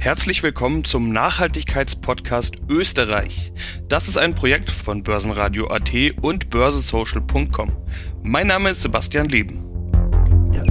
Herzlich willkommen zum Nachhaltigkeitspodcast Österreich. Das ist ein Projekt von Börsenradio AT und börsensocial.com. Mein Name ist Sebastian Leben. Der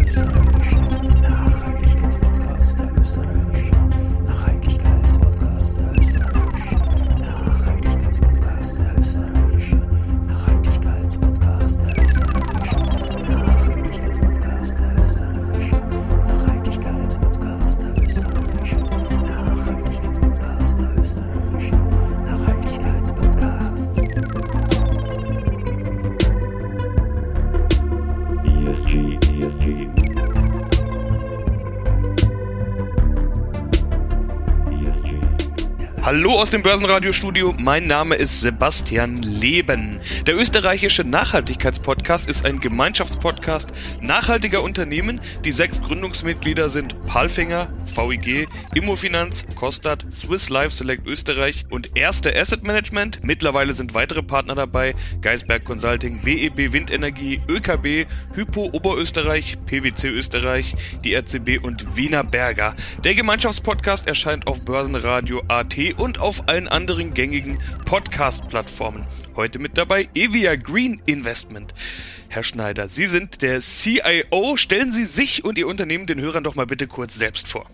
aus dem Börsenradiostudio, mein Name ist Sebastian Leben. Der österreichische Nachhaltigkeitspodcast ist ein Gemeinschaftspodcast nachhaltiger Unternehmen. Die sechs Gründungsmitglieder sind Palfinger, VIG, Immofinanz, Kostat, Swiss Life Select Österreich und Erste Asset Management. Mittlerweile sind weitere Partner dabei, Geisberg Consulting, WEB Windenergie, ÖKB, Hypo Oberösterreich, PwC Österreich, die RCB und Wiener Berger. Der Gemeinschaftspodcast erscheint auf Börsenradio AT und auf allen anderen gängigen Podcast-Plattformen. Heute mit dabei Evia Green Investment. Herr Schneider, Sie sind der CIO. Stellen Sie sich und Ihr Unternehmen den Hörern doch mal bitte kurz selbst vor.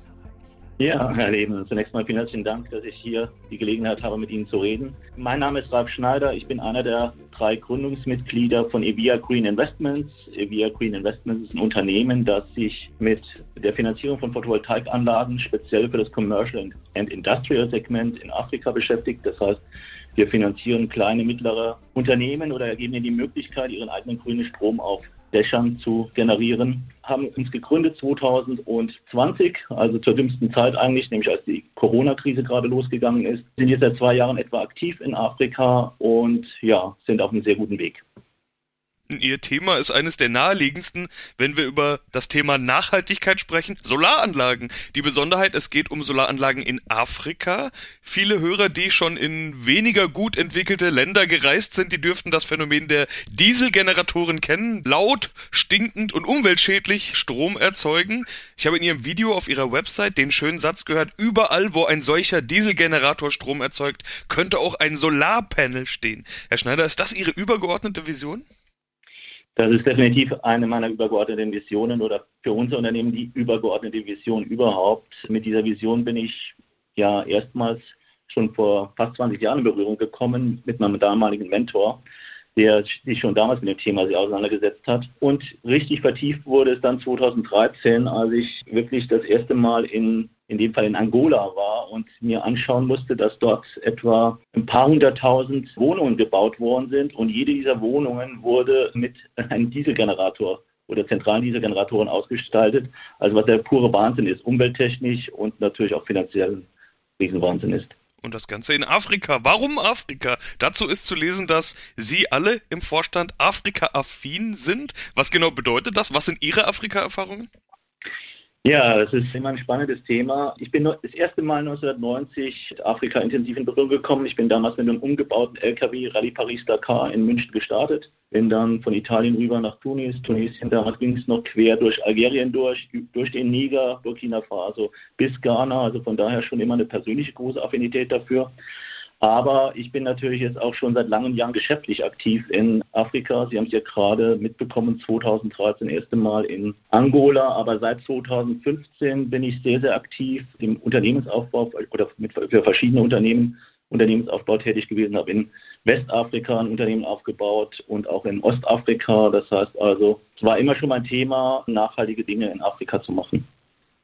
Ja, Herr Leben, zunächst mal vielen herzlichen Dank, dass ich hier die Gelegenheit habe, mit Ihnen zu reden. Mein Name ist Ralf Schneider, ich bin einer der drei Gründungsmitglieder von Evia Green Investments. Evia Green Investments ist ein Unternehmen, das sich mit der Finanzierung von Photovoltaikanlagen speziell für das Commercial and Industrial Segment in Afrika beschäftigt. Das heißt, wir finanzieren kleine, mittlere Unternehmen oder geben ihnen die Möglichkeit, ihren eigenen grünen Strom auf Dächern zu generieren. Haben uns gegründet 2020, also zur dümmsten Zeit eigentlich, nämlich als die Corona-Krise gerade losgegangen ist. Sind jetzt seit zwei Jahren etwa aktiv in Afrika und ja, sind auf einem sehr guten Weg. Ihr Thema ist eines der naheliegendsten, wenn wir über das Thema Nachhaltigkeit sprechen. Solaranlagen. Die Besonderheit, es geht um Solaranlagen in Afrika. Viele Hörer, die schon in weniger gut entwickelte Länder gereist sind, die dürften das Phänomen der Dieselgeneratoren kennen. Laut, stinkend und umweltschädlich Strom erzeugen. Ich habe in Ihrem Video auf Ihrer Website den schönen Satz gehört, überall, wo ein solcher Dieselgenerator Strom erzeugt, könnte auch ein Solarpanel stehen. Herr Schneider, ist das Ihre übergeordnete Vision? Das ist definitiv eine meiner übergeordneten Visionen oder für unser Unternehmen die übergeordnete Vision überhaupt. Mit dieser Vision bin ich ja erstmals schon vor fast 20 Jahren in Berührung gekommen mit meinem damaligen Mentor, der sich schon damals mit dem Thema sehr auseinandergesetzt hat. Und richtig vertieft wurde es dann 2013, als ich wirklich das erste Mal in in dem Fall in Angola war und mir anschauen musste, dass dort etwa ein paar hunderttausend Wohnungen gebaut worden sind und jede dieser Wohnungen wurde mit einem Dieselgenerator oder zentralen Dieselgeneratoren ausgestaltet. Also was der pure Wahnsinn ist, umwelttechnisch und natürlich auch finanziell ein Riesenwahnsinn ist. Und das Ganze in Afrika. Warum Afrika? Dazu ist zu lesen, dass Sie alle im Vorstand Afrika-affin sind. Was genau bedeutet das? Was sind Ihre Afrika-Erfahrungen? Ja, das ist immer ein spannendes Thema. Ich bin das erste Mal 1990 Afrika intensiv in Berührung gekommen. Ich bin damals mit einem umgebauten LKW Rallye Paris-Dakar in München gestartet. Bin dann von Italien rüber nach Tunis, Tunesien. Damals ging es noch quer durch Algerien durch, durch den Niger, Burkina Faso bis Ghana. Also von daher schon immer eine persönliche große Affinität dafür. Aber ich bin natürlich jetzt auch schon seit langen Jahren geschäftlich aktiv in Afrika. Sie haben es ja gerade mitbekommen, 2013 das erste Mal in Angola. Aber seit 2015 bin ich sehr, sehr aktiv im Unternehmensaufbau oder mit, für verschiedene Unternehmen Unternehmensaufbau tätig gewesen, habe in Westafrika ein Unternehmen aufgebaut und auch in Ostafrika. Das heißt also, es war immer schon mein Thema, nachhaltige Dinge in Afrika zu machen.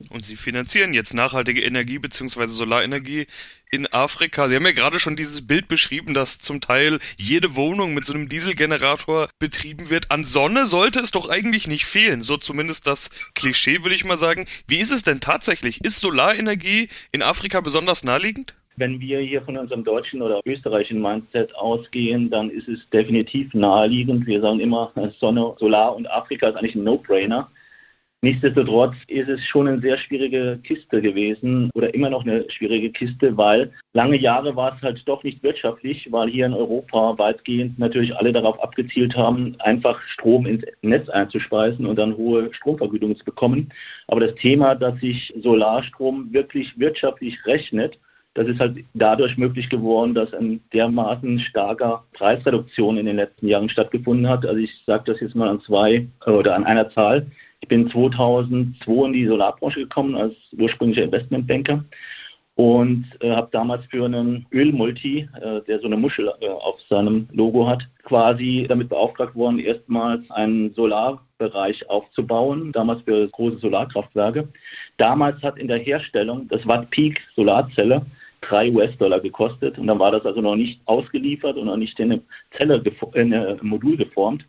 Und sie finanzieren jetzt nachhaltige Energie bzw. Solarenergie in Afrika. Sie haben ja gerade schon dieses Bild beschrieben, dass zum Teil jede Wohnung mit so einem Dieselgenerator betrieben wird. An Sonne sollte es doch eigentlich nicht fehlen. So zumindest das Klischee, würde ich mal sagen. Wie ist es denn tatsächlich? Ist Solarenergie in Afrika besonders naheliegend? Wenn wir hier von unserem deutschen oder österreichischen Mindset ausgehen, dann ist es definitiv naheliegend. Wir sagen immer, Sonne, Solar und Afrika ist eigentlich ein No-Brainer. Nichtsdestotrotz ist es schon eine sehr schwierige Kiste gewesen oder immer noch eine schwierige Kiste, weil lange Jahre war es halt doch nicht wirtschaftlich, weil hier in Europa weitgehend natürlich alle darauf abgezielt haben, einfach Strom ins Netz einzuspeisen und dann hohe Stromvergütungen zu bekommen. Aber das Thema, dass sich Solarstrom wirklich wirtschaftlich rechnet, das ist halt dadurch möglich geworden, dass ein dermaßen starker Preisreduktion in den letzten Jahren stattgefunden hat. Also ich sage das jetzt mal an zwei oder an einer Zahl. Ich bin 2002 in die Solarbranche gekommen als ursprünglicher Investmentbanker und äh, habe damals für einen Ölmulti, äh, der so eine Muschel äh, auf seinem Logo hat, quasi damit beauftragt worden, erstmals einen Solarbereich aufzubauen, damals für große Solarkraftwerke. Damals hat in der Herstellung das Watt Peak Solarzelle drei US-Dollar gekostet und dann war das also noch nicht ausgeliefert und noch nicht in eine Zelle, in ein Modul geformt.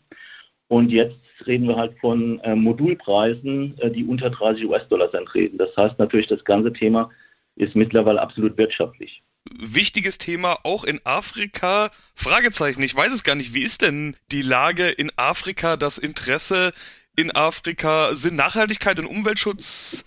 Und jetzt reden wir halt von äh, Modulpreisen, äh, die unter 30 US-Dollar sind reden. Das heißt natürlich, das ganze Thema ist mittlerweile absolut wirtschaftlich. Wichtiges Thema auch in Afrika. Fragezeichen, ich weiß es gar nicht. Wie ist denn die Lage in Afrika, das Interesse in Afrika? Sind Nachhaltigkeit und Umweltschutz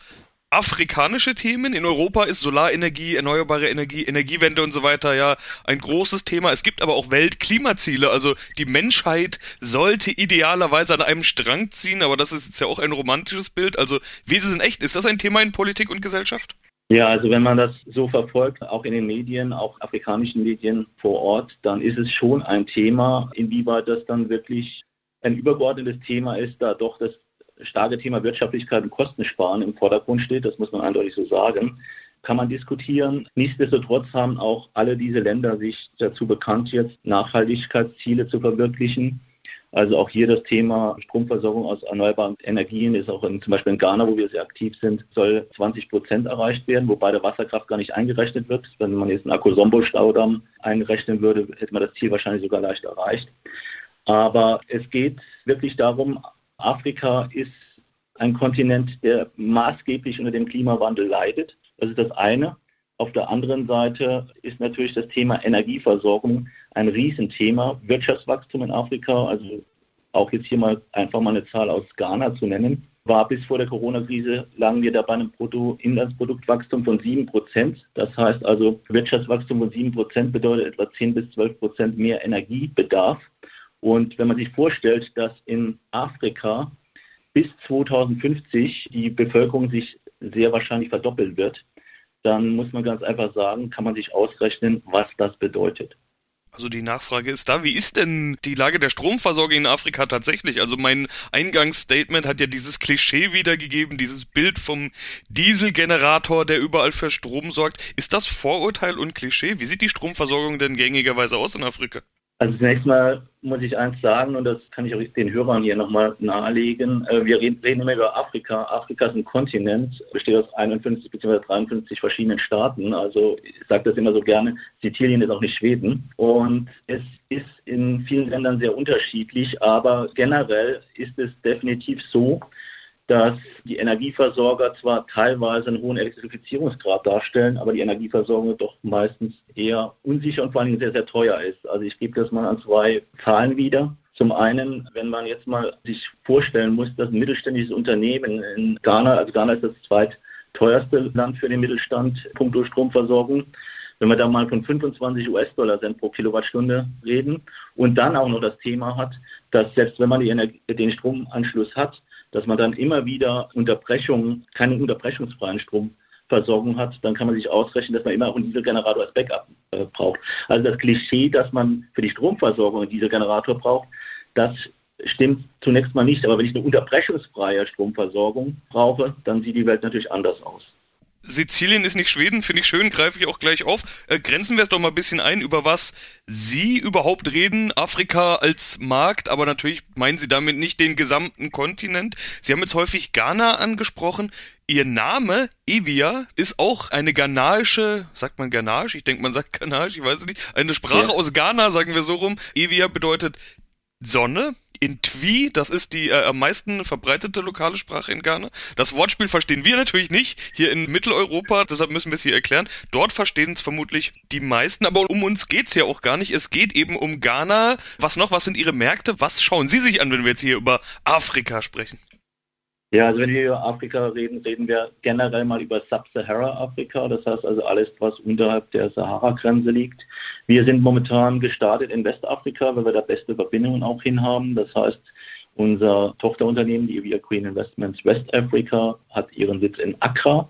afrikanische Themen. In Europa ist Solarenergie, erneuerbare Energie, Energiewende und so weiter ja ein großes Thema. Es gibt aber auch Weltklimaziele. Also die Menschheit sollte idealerweise an einem Strang ziehen, aber das ist jetzt ja auch ein romantisches Bild. Also wie ist es in echt? Ist das ein Thema in Politik und Gesellschaft? Ja, also wenn man das so verfolgt, auch in den Medien, auch afrikanischen Medien vor Ort, dann ist es schon ein Thema, inwieweit das dann wirklich ein übergeordnetes Thema ist, da doch das starke Thema Wirtschaftlichkeit und Kostensparen im Vordergrund steht, das muss man eindeutig so sagen, kann man diskutieren. Nichtsdestotrotz haben auch alle diese Länder sich dazu bekannt, jetzt Nachhaltigkeitsziele zu verwirklichen. Also auch hier das Thema Stromversorgung aus erneuerbaren Energien ist auch in, zum Beispiel in Ghana, wo wir sehr aktiv sind, soll 20 Prozent erreicht werden, wobei der Wasserkraft gar nicht eingerechnet wird. Wenn man jetzt einen Akosombo-Staudamm einrechnen würde, hätte man das Ziel wahrscheinlich sogar leicht erreicht. Aber es geht wirklich darum, Afrika ist ein Kontinent, der maßgeblich unter dem Klimawandel leidet. Das ist das eine. Auf der anderen Seite ist natürlich das Thema Energieversorgung ein Riesenthema. Wirtschaftswachstum in Afrika, also auch jetzt hier mal einfach mal eine Zahl aus Ghana zu nennen, war bis vor der Corona-Krise, lagen wir da bei einem Bruttoinlandsproduktwachstum von 7 Prozent. Das heißt also, Wirtschaftswachstum von 7 Prozent bedeutet etwa 10 bis 12 Prozent mehr Energiebedarf. Und wenn man sich vorstellt, dass in Afrika bis 2050 die Bevölkerung sich sehr wahrscheinlich verdoppeln wird, dann muss man ganz einfach sagen, kann man sich ausrechnen, was das bedeutet. Also die Nachfrage ist da, wie ist denn die Lage der Stromversorgung in Afrika tatsächlich? Also mein Eingangsstatement hat ja dieses Klischee wiedergegeben, dieses Bild vom Dieselgenerator, der überall für Strom sorgt. Ist das Vorurteil und Klischee? Wie sieht die Stromversorgung denn gängigerweise aus in Afrika? Also zunächst mal muss ich eins sagen, und das kann ich auch den Hörern hier nochmal nahelegen. Äh, wir reden immer über Afrika. Afrika ist ein Kontinent, besteht aus 51 bzw. 53 verschiedenen Staaten. Also ich sage das immer so gerne, Sizilien ist auch nicht Schweden. Und es ist in vielen Ländern sehr unterschiedlich, aber generell ist es definitiv so, dass die Energieversorger zwar teilweise einen hohen Elektrifizierungsgrad darstellen, aber die Energieversorgung doch meistens eher unsicher und vor allen Dingen sehr, sehr teuer ist. Also ich gebe das mal an zwei Zahlen wieder. Zum einen, wenn man jetzt mal sich vorstellen muss, dass ein mittelständisches Unternehmen in Ghana, also Ghana ist das zweitteuerste Land für den Mittelstand, punkto Stromversorgung, wenn wir da mal von 25 US-Dollar Cent pro Kilowattstunde reden und dann auch noch das Thema hat, dass selbst wenn man den Stromanschluss hat, dass man dann immer wieder Unterbrechungen, keine unterbrechungsfreien Stromversorgung hat, dann kann man sich ausrechnen, dass man immer einen Dieselgenerator als Backup äh, braucht. Also das Klischee, dass man für die Stromversorgung einen Dieselgenerator braucht, das stimmt zunächst mal nicht. Aber wenn ich eine unterbrechungsfreie Stromversorgung brauche, dann sieht die Welt natürlich anders aus. Sizilien ist nicht Schweden, finde ich schön, greife ich auch gleich auf. Äh, grenzen wir es doch mal ein bisschen ein, über was Sie überhaupt reden. Afrika als Markt, aber natürlich meinen Sie damit nicht den gesamten Kontinent. Sie haben jetzt häufig Ghana angesprochen. Ihr Name, Evia, ist auch eine ghanaische, sagt man Ghanaisch? Ich denke, man sagt Ghanaisch, ich weiß es nicht. Eine Sprache ja. aus Ghana, sagen wir so rum. Evia bedeutet Sonne, in Twi, das ist die äh, am meisten verbreitete lokale Sprache in Ghana. Das Wortspiel verstehen wir natürlich nicht hier in Mitteleuropa, deshalb müssen wir es hier erklären. Dort verstehen es vermutlich die meisten, aber um uns geht's ja auch gar nicht. Es geht eben um Ghana. Was noch? Was sind Ihre Märkte? Was schauen Sie sich an, wenn wir jetzt hier über Afrika sprechen? Ja, also wenn wir über Afrika reden, reden wir generell mal über Sub-Sahara-Afrika, das heißt also alles, was unterhalb der Sahara-Grenze liegt. Wir sind momentan gestartet in Westafrika, weil wir da beste Verbindungen auch hin haben. Das heißt, unser Tochterunternehmen, die Evia Green Investments West Africa, hat ihren Sitz in Accra.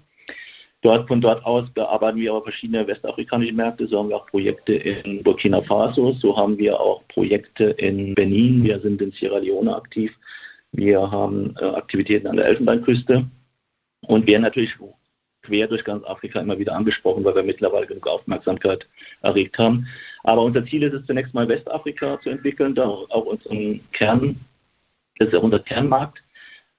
Dort, von dort aus bearbeiten wir aber verschiedene westafrikanische Märkte. So haben wir auch Projekte in Burkina Faso, so haben wir auch Projekte in Benin, wir sind in Sierra Leone aktiv. Wir haben äh, Aktivitäten an der Elfenbeinküste und werden natürlich quer durch ganz Afrika immer wieder angesprochen, weil wir mittlerweile genug Aufmerksamkeit erregt haben. Aber unser Ziel ist es zunächst mal Westafrika zu entwickeln, da auch unseren Kern, das ist ja unser Kernmarkt.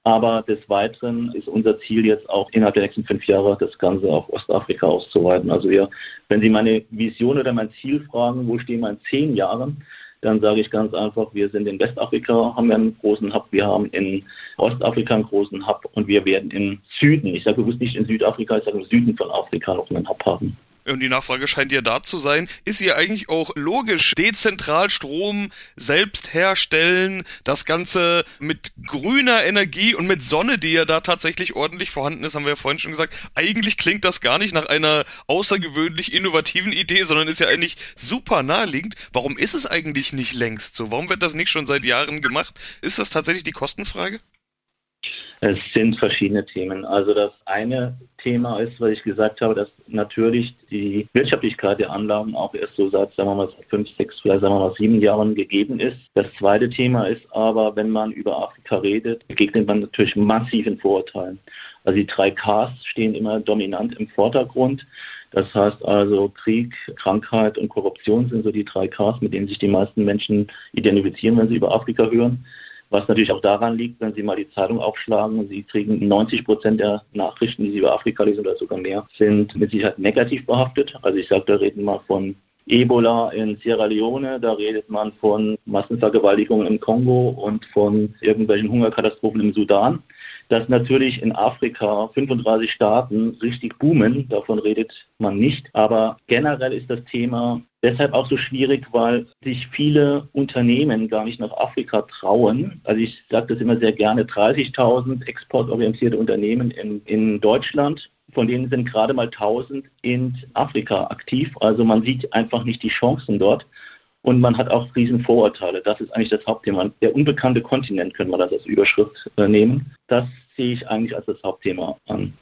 Aber des Weiteren ist unser Ziel jetzt auch innerhalb der nächsten fünf Jahre das Ganze auf Ostafrika auszuweiten. Also wir, wenn Sie meine Vision oder mein Ziel fragen, wo stehen wir in zehn Jahren, dann sage ich ganz einfach, wir sind in Westafrika, haben wir einen großen Hub, wir haben in Ostafrika einen großen Hub und wir werden im Süden, ich sage bewusst nicht in Südafrika, ich sage im Süden von Afrika noch einen Hub haben und die Nachfrage scheint ja da zu sein, ist ja eigentlich auch logisch, dezentral Strom selbst herstellen, das Ganze mit grüner Energie und mit Sonne, die ja da tatsächlich ordentlich vorhanden ist, haben wir ja vorhin schon gesagt. Eigentlich klingt das gar nicht nach einer außergewöhnlich innovativen Idee, sondern ist ja eigentlich super naheliegend. Warum ist es eigentlich nicht längst so? Warum wird das nicht schon seit Jahren gemacht? Ist das tatsächlich die Kostenfrage? Es sind verschiedene Themen. Also das eine Thema ist, was ich gesagt habe, dass natürlich die Wirtschaftlichkeit der Anlagen auch erst so seit, sagen wir mal, fünf, sechs, vielleicht sagen wir mal sieben Jahren gegeben ist. Das zweite Thema ist aber, wenn man über Afrika redet, begegnet man natürlich massiven Vorurteilen. Also die drei Ks stehen immer dominant im Vordergrund. Das heißt also Krieg, Krankheit und Korruption sind so die drei Ks, mit denen sich die meisten Menschen identifizieren, wenn sie über Afrika hören. Was natürlich auch daran liegt, wenn Sie mal die Zeitung aufschlagen, Sie kriegen 90 Prozent der Nachrichten, die Sie über Afrika lesen oder sogar mehr, sind mit Sicherheit negativ behaftet. Also ich sage, da reden wir von Ebola in Sierra Leone, da redet man von Massenvergewaltigungen im Kongo und von irgendwelchen Hungerkatastrophen im Sudan. Dass natürlich in Afrika 35 Staaten richtig boomen, davon redet man nicht. Aber generell ist das Thema deshalb auch so schwierig, weil sich viele Unternehmen gar nicht nach Afrika trauen. Also ich sage das immer sehr gerne, 30.000 exportorientierte Unternehmen in, in Deutschland von denen sind gerade mal 1000 in Afrika aktiv. Also man sieht einfach nicht die Chancen dort. Und man hat auch riesen Vorurteile. Das ist eigentlich das Hauptthema. Der unbekannte Kontinent können wir das als Überschrift äh, nehmen. Das sehe ich eigentlich als das Hauptthema an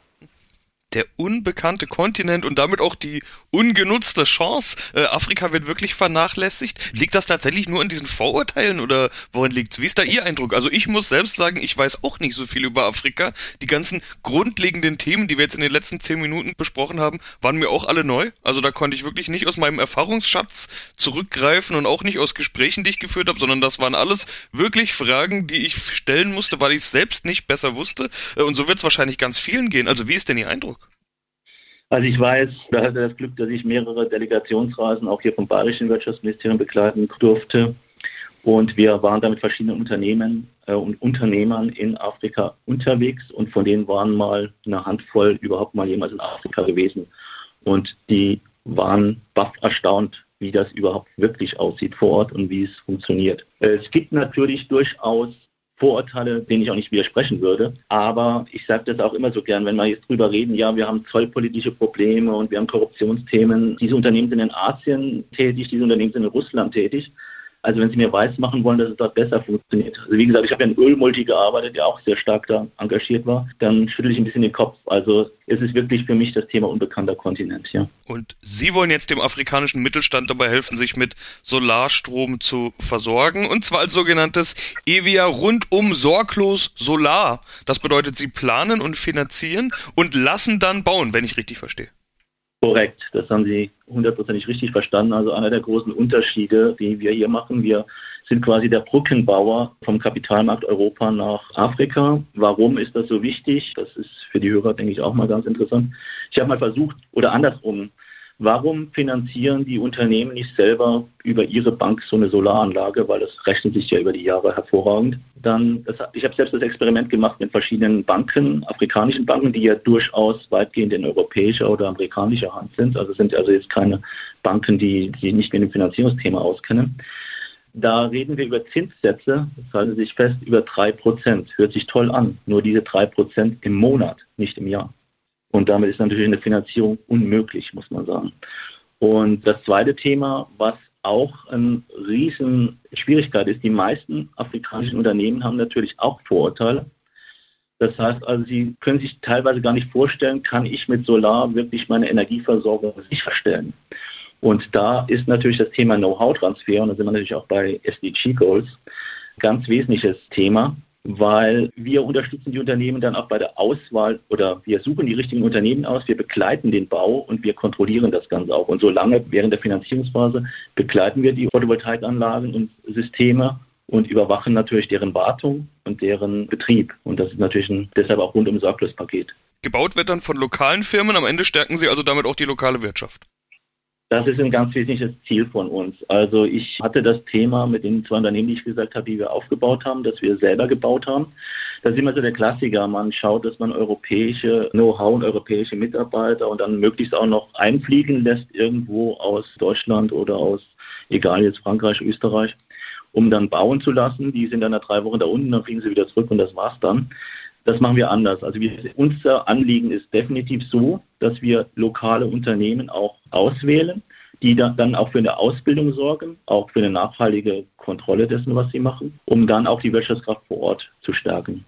der unbekannte Kontinent und damit auch die ungenutzte Chance. Äh, Afrika wird wirklich vernachlässigt. Liegt das tatsächlich nur an diesen Vorurteilen oder worin liegt's? Wie ist da Ihr Eindruck? Also ich muss selbst sagen, ich weiß auch nicht so viel über Afrika. Die ganzen grundlegenden Themen, die wir jetzt in den letzten zehn Minuten besprochen haben, waren mir auch alle neu. Also da konnte ich wirklich nicht aus meinem Erfahrungsschatz zurückgreifen und auch nicht aus Gesprächen, die ich geführt habe, sondern das waren alles wirklich Fragen, die ich stellen musste, weil ich es selbst nicht besser wusste. Äh, und so wird es wahrscheinlich ganz vielen gehen. Also wie ist denn Ihr Eindruck? Also ich weiß, da hatte das Glück, dass ich mehrere Delegationsreisen auch hier vom Bayerischen Wirtschaftsministerium begleiten durfte. Und wir waren da mit verschiedenen Unternehmen äh, und Unternehmern in Afrika unterwegs und von denen waren mal eine Handvoll überhaupt mal jemals in Afrika gewesen. Und die waren baff erstaunt, wie das überhaupt wirklich aussieht vor Ort und wie es funktioniert. Es gibt natürlich durchaus Vorurteile, denen ich auch nicht widersprechen würde. Aber ich sage das auch immer so gern, wenn wir jetzt drüber reden, ja, wir haben zollpolitische Probleme und wir haben Korruptionsthemen. Diese Unternehmen sind in Asien tätig, diese Unternehmen sind in Russland tätig. Also wenn Sie mir weiß machen wollen, dass es dort besser funktioniert. Also wie gesagt, ich habe ja in Ölmulti gearbeitet, der auch sehr stark da engagiert war. Dann schüttel ich ein bisschen den Kopf. Also es ist wirklich für mich das Thema unbekannter Kontinent, ja. Und Sie wollen jetzt dem afrikanischen Mittelstand dabei helfen, sich mit Solarstrom zu versorgen. Und zwar als sogenanntes EVIA rundum sorglos Solar. Das bedeutet, Sie planen und finanzieren und lassen dann bauen, wenn ich richtig verstehe. Korrekt, das haben Sie hundertprozentig richtig verstanden. Also einer der großen Unterschiede, die wir hier machen, wir sind quasi der Brückenbauer vom Kapitalmarkt Europa nach Afrika. Warum ist das so wichtig? Das ist für die Hörer, denke ich, auch mal ganz interessant. Ich habe mal versucht, oder andersrum, Warum finanzieren die Unternehmen nicht selber über ihre Bank so eine Solaranlage, weil das rechnet sich ja über die Jahre hervorragend? Dann, das, ich habe selbst das Experiment gemacht mit verschiedenen Banken, afrikanischen Banken, die ja durchaus weitgehend in europäischer oder amerikanischer Hand sind. Also sind also jetzt keine Banken, die, die nicht mit dem Finanzierungsthema auskennen. Da reden wir über Zinssätze, das halten sich fest, über 3%. Hört sich toll an. Nur diese 3% im Monat, nicht im Jahr. Und damit ist natürlich eine Finanzierung unmöglich, muss man sagen. Und das zweite Thema, was auch eine riesen Schwierigkeit ist, die meisten afrikanischen Unternehmen haben natürlich auch Vorurteile. Das heißt also, sie können sich teilweise gar nicht vorstellen, kann ich mit Solar wirklich meine Energieversorgung sicherstellen. Und da ist natürlich das Thema Know-how-Transfer, und da sind wir natürlich auch bei SDG Goals, ganz wesentliches Thema weil wir unterstützen die Unternehmen dann auch bei der Auswahl oder wir suchen die richtigen Unternehmen aus, wir begleiten den Bau und wir kontrollieren das Ganze auch. Und solange während der Finanzierungsphase begleiten wir die Photovoltaikanlagen und Systeme und überwachen natürlich deren Wartung und deren Betrieb. Und das ist natürlich ein, deshalb auch rundum sorglos Paket. Gebaut wird dann von lokalen Firmen, am Ende stärken Sie also damit auch die lokale Wirtschaft. Das ist ein ganz wesentliches Ziel von uns. Also ich hatte das Thema mit den zwei Unternehmen, die ich gesagt habe, die wir aufgebaut haben, dass wir selber gebaut haben. Das ist immer so der Klassiker. Man schaut, dass man europäische Know-how und europäische Mitarbeiter und dann möglichst auch noch einfliegen lässt irgendwo aus Deutschland oder aus, egal jetzt Frankreich, Österreich, um dann bauen zu lassen. Die sind dann nach drei Wochen da unten, dann fliegen sie wieder zurück und das war's dann. Das machen wir anders. Also wir, unser Anliegen ist definitiv so, dass wir lokale Unternehmen auch auswählen, die dann auch für eine Ausbildung sorgen, auch für eine nachhaltige Kontrolle dessen, was sie machen, um dann auch die Wirtschaftskraft vor Ort zu stärken.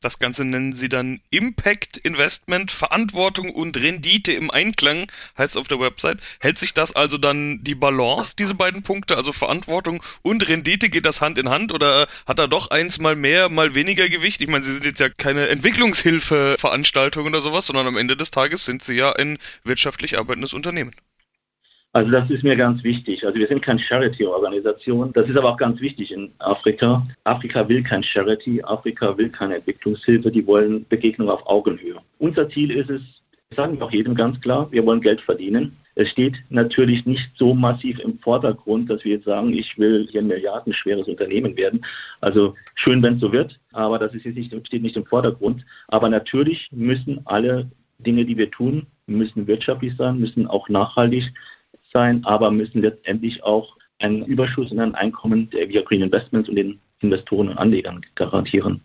Das Ganze nennen sie dann Impact Investment, Verantwortung und Rendite im Einklang, heißt es auf der Website. Hält sich das also dann die Balance, diese beiden Punkte, also Verantwortung und Rendite, geht das Hand in Hand oder hat da doch eins mal mehr, mal weniger Gewicht? Ich meine, sie sind jetzt ja keine Entwicklungshilfeveranstaltung oder sowas, sondern am Ende des Tages sind sie ja ein wirtschaftlich arbeitendes Unternehmen. Also das ist mir ganz wichtig. Also wir sind keine Charity-Organisation. Das ist aber auch ganz wichtig in Afrika. Afrika will kein Charity, Afrika will keine Entwicklungshilfe, die wollen Begegnung auf Augenhöhe. Unser Ziel ist es, sagen wir auch jedem ganz klar, wir wollen Geld verdienen. Es steht natürlich nicht so massiv im Vordergrund, dass wir jetzt sagen, ich will hier ein milliardenschweres Unternehmen werden. Also schön, wenn es so wird, aber das ist jetzt nicht, steht nicht im Vordergrund. Aber natürlich müssen alle Dinge, die wir tun, müssen wirtschaftlich sein, müssen auch nachhaltig sein, aber müssen letztendlich auch einen Überschuss in ein Einkommen der via Green Investments und den Investoren und Anlegern garantieren.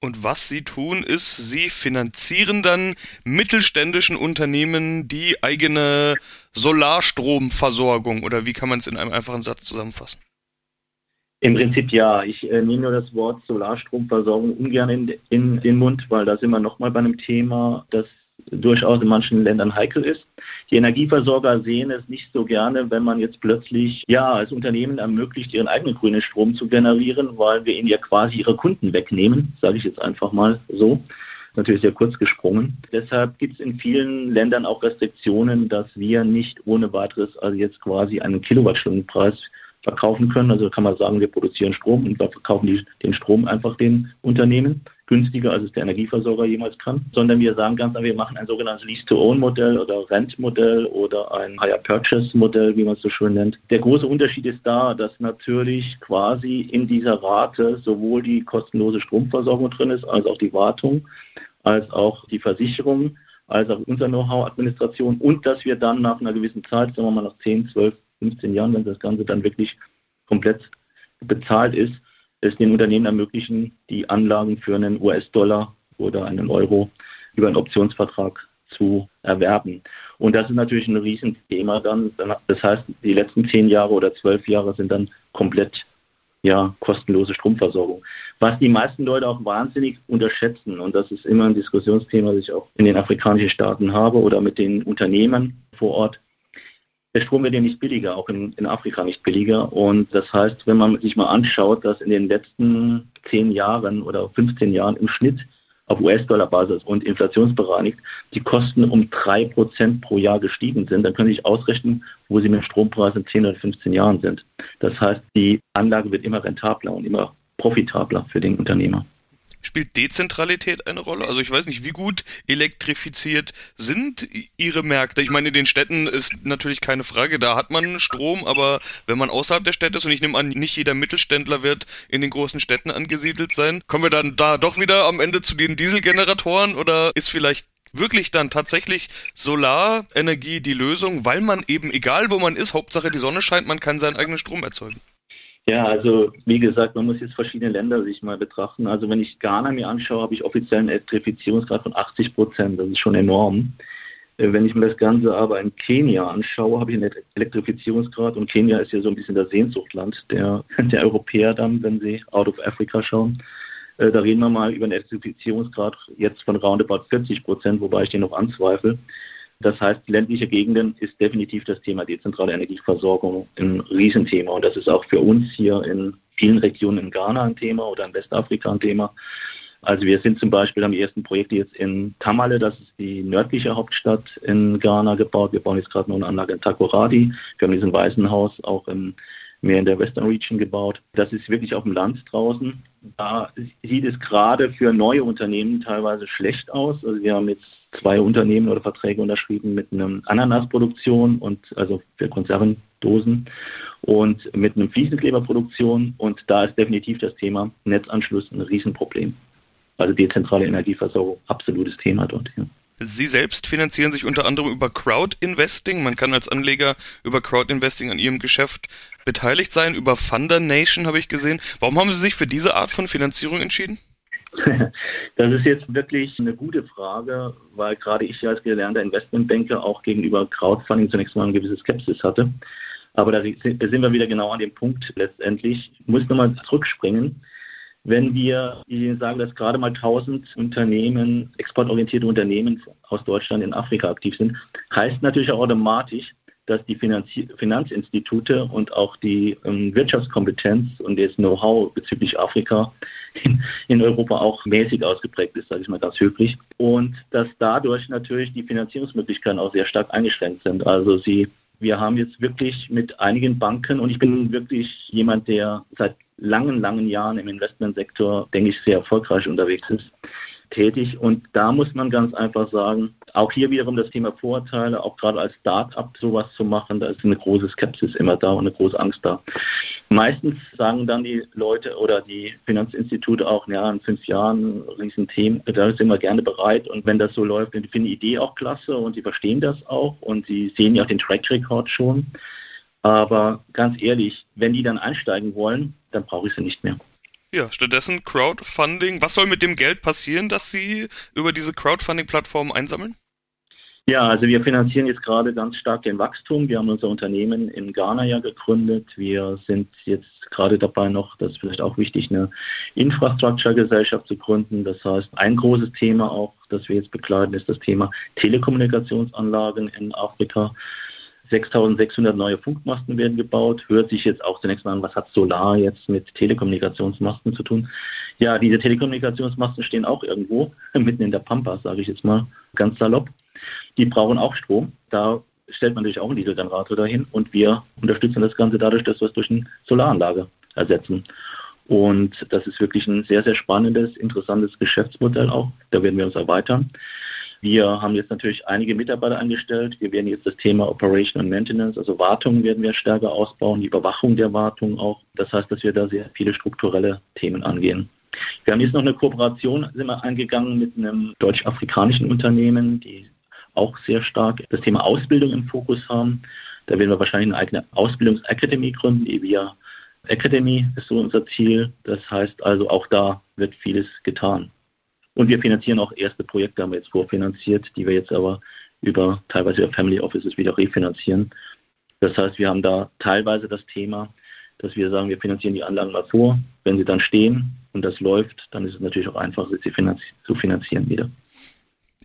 Und was sie tun, ist, sie finanzieren dann mittelständischen Unternehmen die eigene Solarstromversorgung. Oder wie kann man es in einem einfachen Satz zusammenfassen? Im Prinzip ja. Ich äh, nehme nur das Wort Solarstromversorgung ungern in, in, den Mund, weil da sind wir nochmal bei einem Thema, das durchaus in manchen Ländern heikel ist. Die Energieversorger sehen es nicht so gerne, wenn man jetzt plötzlich ja als Unternehmen ermöglicht, ihren eigenen grünen Strom zu generieren, weil wir ihnen ja quasi ihre Kunden wegnehmen, sage ich jetzt einfach mal so. Natürlich sehr kurz gesprungen. Deshalb gibt es in vielen Ländern auch Restriktionen, dass wir nicht ohne weiteres also jetzt quasi einen Kilowattstundenpreis verkaufen können. Also kann man sagen, wir produzieren Strom und wir verkaufen die, den Strom einfach den Unternehmen günstiger, als es der Energieversorger jemals kann, sondern wir sagen ganz einfach, wir machen ein sogenanntes Lease-to-Own-Modell oder Rent-Modell oder ein Hire-Purchase-Modell, wie man es so schön nennt. Der große Unterschied ist da, dass natürlich quasi in dieser Rate sowohl die kostenlose Stromversorgung drin ist, als auch die Wartung, als auch die Versicherung, als auch unser Know-how-Administration und dass wir dann nach einer gewissen Zeit, sagen wir mal nach 10, 12, 15 Jahren, wenn das Ganze dann wirklich komplett bezahlt ist, es den Unternehmen ermöglichen, die Anlagen für einen US-Dollar oder einen Euro über einen Optionsvertrag zu erwerben. Und das ist natürlich ein Riesenthema dann. Das heißt, die letzten zehn Jahre oder zwölf Jahre sind dann komplett ja, kostenlose Stromversorgung. Was die meisten Leute auch wahnsinnig unterschätzen, und das ist immer ein Diskussionsthema, das ich auch in den afrikanischen Staaten habe oder mit den Unternehmen vor Ort, der Strom wird ja nicht billiger, auch in, in Afrika nicht billiger. Und das heißt, wenn man sich mal anschaut, dass in den letzten zehn Jahren oder 15 Jahren im Schnitt auf US-Dollar-Basis und inflationsbereinigt die Kosten um drei Prozent pro Jahr gestiegen sind, dann können Sie sich ausrechnen, wo Sie mit dem Strompreis in 10 oder 15 Jahren sind. Das heißt, die Anlage wird immer rentabler und immer profitabler für den Unternehmer. Spielt Dezentralität eine Rolle? Also ich weiß nicht, wie gut elektrifiziert sind Ihre Märkte? Ich meine, in den Städten ist natürlich keine Frage, da hat man Strom, aber wenn man außerhalb der Städte ist und ich nehme an, nicht jeder Mittelständler wird in den großen Städten angesiedelt sein, kommen wir dann da doch wieder am Ende zu den Dieselgeneratoren oder ist vielleicht wirklich dann tatsächlich Solarenergie die Lösung, weil man eben, egal wo man ist, Hauptsache die Sonne scheint, man kann seinen eigenen Strom erzeugen? Ja, also wie gesagt, man muss jetzt verschiedene Länder sich mal betrachten. Also wenn ich Ghana mir anschaue, habe ich offiziell einen Elektrifizierungsgrad von 80 Prozent. Das ist schon enorm. Äh, wenn ich mir das Ganze aber in Kenia anschaue, habe ich einen Elektrifizierungsgrad und Kenia ist ja so ein bisschen das Sehnsuchtland der, der Europäer dann, wenn sie out of Africa schauen. Äh, da reden wir mal über einen Elektrifizierungsgrad jetzt von roundabout 40 Prozent, wobei ich den noch anzweifle. Das heißt, ländliche Gegenden ist definitiv das Thema dezentrale Energieversorgung ein Riesenthema. Und das ist auch für uns hier in vielen Regionen in Ghana ein Thema oder in Westafrika ein Thema. Also wir sind zum Beispiel, die ersten Projekte jetzt in Tamale, das ist die nördliche Hauptstadt in Ghana gebaut. Wir bauen jetzt gerade noch eine Anlage in Takoradi. Wir haben diesen Waisenhaus auch im, mehr in der Western Region gebaut. Das ist wirklich auf dem Land draußen. Da sieht es gerade für neue Unternehmen teilweise schlecht aus. Also wir haben jetzt zwei Unternehmen oder Verträge unterschrieben mit einer Ananasproduktion und also für Konservendosen und mit einem Fliesenkleberproduktion und da ist definitiv das Thema Netzanschluss ein Riesenproblem. Also dezentrale Energieversorgung, absolutes Thema dort. Ja. Sie selbst finanzieren sich unter anderem über Crowd-Investing. Man kann als Anleger über Crowd-Investing an Ihrem Geschäft beteiligt sein. Über Funder Nation habe ich gesehen. Warum haben Sie sich für diese Art von Finanzierung entschieden? Das ist jetzt wirklich eine gute Frage, weil gerade ich als gelernter Investmentbanker auch gegenüber Crowdfunding zunächst mal eine gewisse Skepsis hatte. Aber da sind wir wieder genau an dem Punkt letztendlich. Ich muss nochmal zurückspringen wenn wir sagen, dass gerade mal 1000 Unternehmen, exportorientierte Unternehmen aus Deutschland in Afrika aktiv sind, heißt natürlich auch automatisch, dass die Finanzi Finanzinstitute und auch die ähm, Wirtschaftskompetenz und das Know-how bezüglich Afrika in, in, Europa auch mäßig ausgeprägt ist, sage ich mal ganz höflich. Und dass dadurch natürlich die Finanzierungsmöglichkeiten auch sehr stark eingeschränkt sind. Also sie, wir haben jetzt wirklich mit einigen Banken und ich bin wirklich jemand, der seit langen, langen Jahren im Investmentsektor, denke ich, sehr erfolgreich unterwegs ist, tätig. Und da muss man ganz einfach sagen, auch hier wiederum das Thema Vorurteile, auch gerade als Start-up sowas zu machen, da ist eine große Skepsis immer da und eine große Angst da. Meistens sagen dann die Leute oder die Finanzinstitute auch, ja, in fünf Jahren Riesenthemen, da sind wir gerne bereit. Und wenn das so läuft, dann finden die Idee auch klasse und sie verstehen das auch und sie sehen ja auch den Track Record schon. Aber ganz ehrlich, wenn die dann einsteigen wollen, dann brauche ich sie nicht mehr. Ja, stattdessen Crowdfunding. Was soll mit dem Geld passieren, das Sie über diese Crowdfunding-Plattform einsammeln? Ja, also wir finanzieren jetzt gerade ganz stark den Wachstum. Wir haben unser Unternehmen in Ghana ja gegründet. Wir sind jetzt gerade dabei noch, das ist vielleicht auch wichtig, eine Infrastructure-Gesellschaft zu gründen. Das heißt, ein großes Thema auch, das wir jetzt begleiten, ist das Thema Telekommunikationsanlagen in Afrika. 6600 neue Funkmasten werden gebaut. Hört sich jetzt auch zunächst mal an, was hat Solar jetzt mit Telekommunikationsmasten zu tun? Ja, diese Telekommunikationsmasten stehen auch irgendwo, mitten in der Pampa, sage ich jetzt mal ganz salopp. Die brauchen auch Strom. Da stellt man natürlich auch einen Dieselgenerator dahin und wir unterstützen das Ganze dadurch, dass wir es durch eine Solaranlage ersetzen. Und das ist wirklich ein sehr, sehr spannendes, interessantes Geschäftsmodell auch. Da werden wir uns erweitern. Wir haben jetzt natürlich einige Mitarbeiter angestellt. Wir werden jetzt das Thema Operation und Maintenance, also Wartung werden wir stärker ausbauen, die Überwachung der Wartung auch. Das heißt, dass wir da sehr viele strukturelle Themen angehen. Wir haben jetzt noch eine Kooperation sind wir eingegangen mit einem deutsch-afrikanischen Unternehmen, die auch sehr stark das Thema Ausbildung im Fokus haben. Da werden wir wahrscheinlich eine eigene Ausbildungsakademie gründen, EVIA Academy ist so unser Ziel. Das heißt also, auch da wird vieles getan. Und wir finanzieren auch erste Projekte, haben wir jetzt vorfinanziert, die wir jetzt aber über teilweise über Family Offices wieder refinanzieren. Das heißt, wir haben da teilweise das Thema, dass wir sagen, wir finanzieren die Anlagen mal vor. Wenn sie dann stehen und das läuft, dann ist es natürlich auch einfacher, sie zu finanzieren wieder.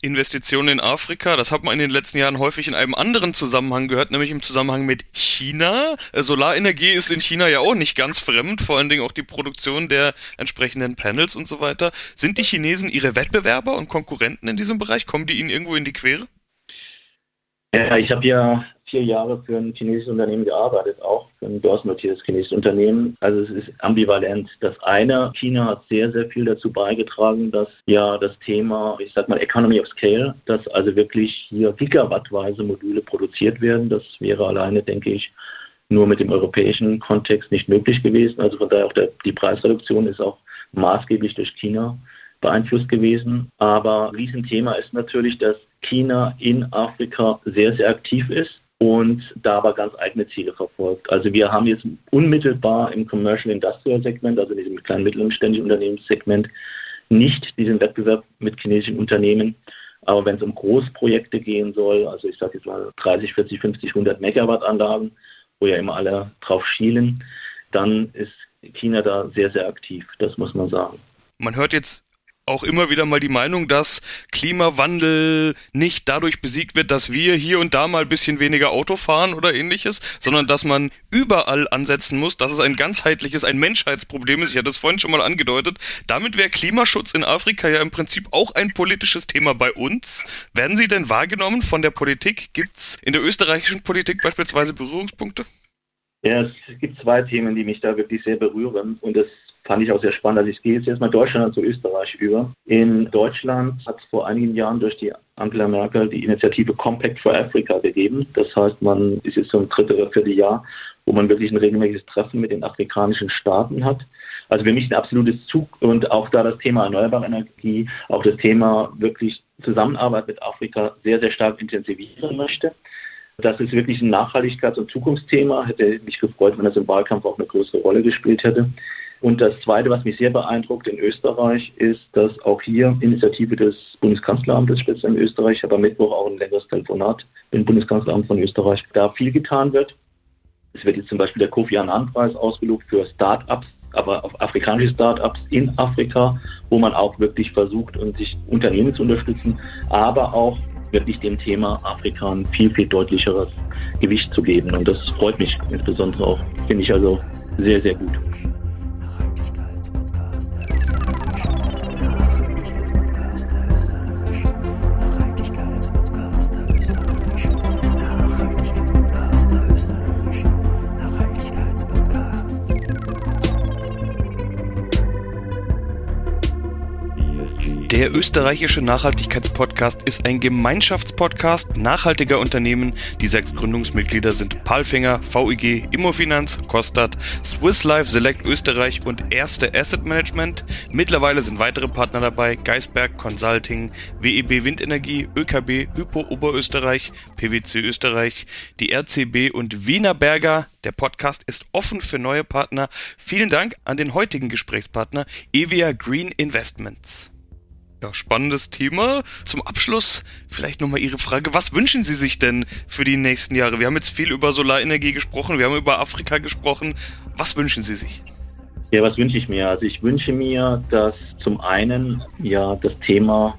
Investitionen in Afrika. Das hat man in den letzten Jahren häufig in einem anderen Zusammenhang gehört, nämlich im Zusammenhang mit China. Äh, Solarenergie ist in China ja auch nicht ganz fremd, vor allen Dingen auch die Produktion der entsprechenden Panels und so weiter. Sind die Chinesen ihre Wettbewerber und Konkurrenten in diesem Bereich? Kommen die ihnen irgendwo in die Quere? Ja, ich habe ja vier Jahre für ein chinesisches Unternehmen gearbeitet, auch für ein börsennotiertes chinesisches Unternehmen. Also es ist ambivalent. Das eine, China hat sehr, sehr viel dazu beigetragen, dass ja das Thema, ich sag mal Economy of Scale, dass also wirklich hier gigawattweise Module produziert werden. Das wäre alleine, denke ich, nur mit dem europäischen Kontext nicht möglich gewesen. Also von daher auch der, die Preisreduktion ist auch maßgeblich durch China beeinflusst gewesen. Aber Riesenthema ist natürlich, dass China in Afrika sehr, sehr aktiv ist und da aber ganz eigene Ziele verfolgt. Also wir haben jetzt unmittelbar im Commercial Industrial Segment, also in diesem kleinen mittelständischen Unternehmenssegment, nicht diesen Wettbewerb mit chinesischen Unternehmen. Aber wenn es um Großprojekte gehen soll, also ich sage jetzt mal 30, 40, 50, 100 Megawatt Anlagen, wo ja immer alle drauf schielen, dann ist China da sehr, sehr aktiv. Das muss man sagen. Man hört jetzt auch immer wieder mal die Meinung, dass Klimawandel nicht dadurch besiegt wird, dass wir hier und da mal ein bisschen weniger Auto fahren oder ähnliches, sondern dass man überall ansetzen muss, dass es ein ganzheitliches, ein Menschheitsproblem ist. Ich hatte das vorhin schon mal angedeutet. Damit wäre Klimaschutz in Afrika ja im Prinzip auch ein politisches Thema bei uns. Werden Sie denn wahrgenommen von der Politik? Gibt es in der österreichischen Politik beispielsweise Berührungspunkte? Ja, es gibt zwei Themen, die mich da wirklich sehr berühren. Und das fand ich auch sehr spannend. Also ich gehe jetzt erstmal Deutschland zu Österreich über. In Deutschland hat es vor einigen Jahren durch die Angela Merkel die Initiative Compact for Africa gegeben. Das heißt, man ist jetzt so ein drittes oder viertes Jahr, wo man wirklich ein regelmäßiges Treffen mit den afrikanischen Staaten hat. Also für mich ein absolutes Zug und auch da das Thema erneuerbare Energie, auch das Thema wirklich Zusammenarbeit mit Afrika sehr, sehr stark intensivieren möchte. Das ist wirklich ein Nachhaltigkeits- und Zukunftsthema. Hätte mich gefreut, wenn das im Wahlkampf auch eine größere Rolle gespielt hätte. Und das Zweite, was mich sehr beeindruckt in Österreich, ist, dass auch hier Initiative des Bundeskanzleramtes, speziell in Österreich, am Mittwoch auch ein längeres Telefonat mit Bundeskanzleramt von Österreich, da viel getan wird. Es wird jetzt zum Beispiel der Kofi Annan-Preis ausgelobt für Start-ups, aber auf afrikanische Start-ups in Afrika, wo man auch wirklich versucht, und sich Unternehmen zu unterstützen, aber auch wirklich dem Thema Afrika ein viel, viel deutlicheres Gewicht zu geben. Und das freut mich insbesondere auch, finde ich also sehr, sehr gut. Der österreichische Nachhaltigkeitspodcast ist ein Gemeinschaftspodcast nachhaltiger Unternehmen. Die sechs Gründungsmitglieder sind Palfinger, VIG, Immofinanz, Kostat, Swiss Life Select Österreich und Erste Asset Management. Mittlerweile sind weitere Partner dabei, Geisberg Consulting, WEB Windenergie, ÖKB, Hypo Oberösterreich, PwC Österreich, die RCB und Wiener Berger. Der Podcast ist offen für neue Partner. Vielen Dank an den heutigen Gesprächspartner Evia Green Investments. Ja, spannendes Thema. Zum Abschluss vielleicht nochmal Ihre Frage. Was wünschen Sie sich denn für die nächsten Jahre? Wir haben jetzt viel über Solarenergie gesprochen, wir haben über Afrika gesprochen. Was wünschen Sie sich? Ja, was wünsche ich mir? Also ich wünsche mir, dass zum einen ja das Thema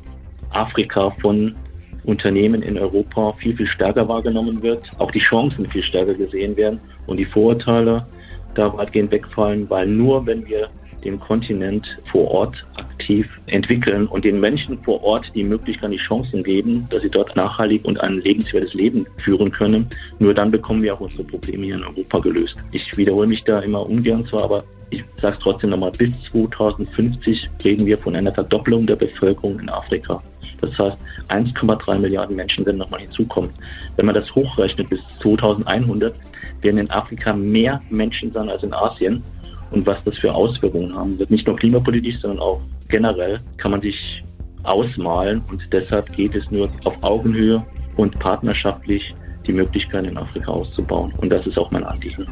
Afrika von Unternehmen in Europa viel, viel stärker wahrgenommen wird, auch die Chancen viel stärker gesehen werden und die Vorurteile da weitgehend wegfallen, weil nur wenn wir den Kontinent vor Ort aktiv entwickeln und den Menschen vor Ort die Möglichkeit, die Chancen geben, dass sie dort nachhaltig und ein lebenswertes Leben führen können. Nur dann bekommen wir auch unsere Probleme hier in Europa gelöst. Ich wiederhole mich da immer ungern zwar, aber ich sage es trotzdem nochmal, bis 2050 reden wir von einer Verdopplung der Bevölkerung in Afrika. Das heißt, 1,3 Milliarden Menschen werden nochmal hinzukommen. Wenn man das hochrechnet bis 2100, werden in Afrika mehr Menschen sein als in Asien und was das für Auswirkungen haben wird. Nicht nur klimapolitisch, sondern auch generell kann man sich ausmalen und deshalb geht es nur auf Augenhöhe und partnerschaftlich die Möglichkeiten in Afrika auszubauen. Und das ist auch mein Anliegen.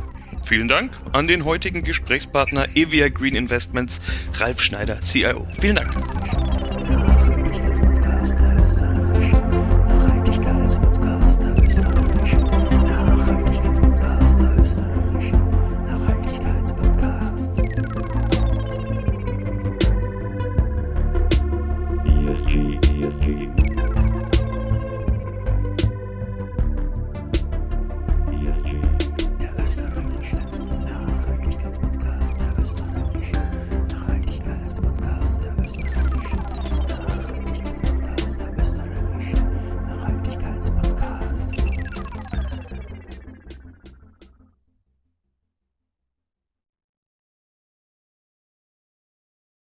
Vielen Dank an den heutigen Gesprächspartner Evia Green Investments, Ralf Schneider, CIO. Vielen Dank.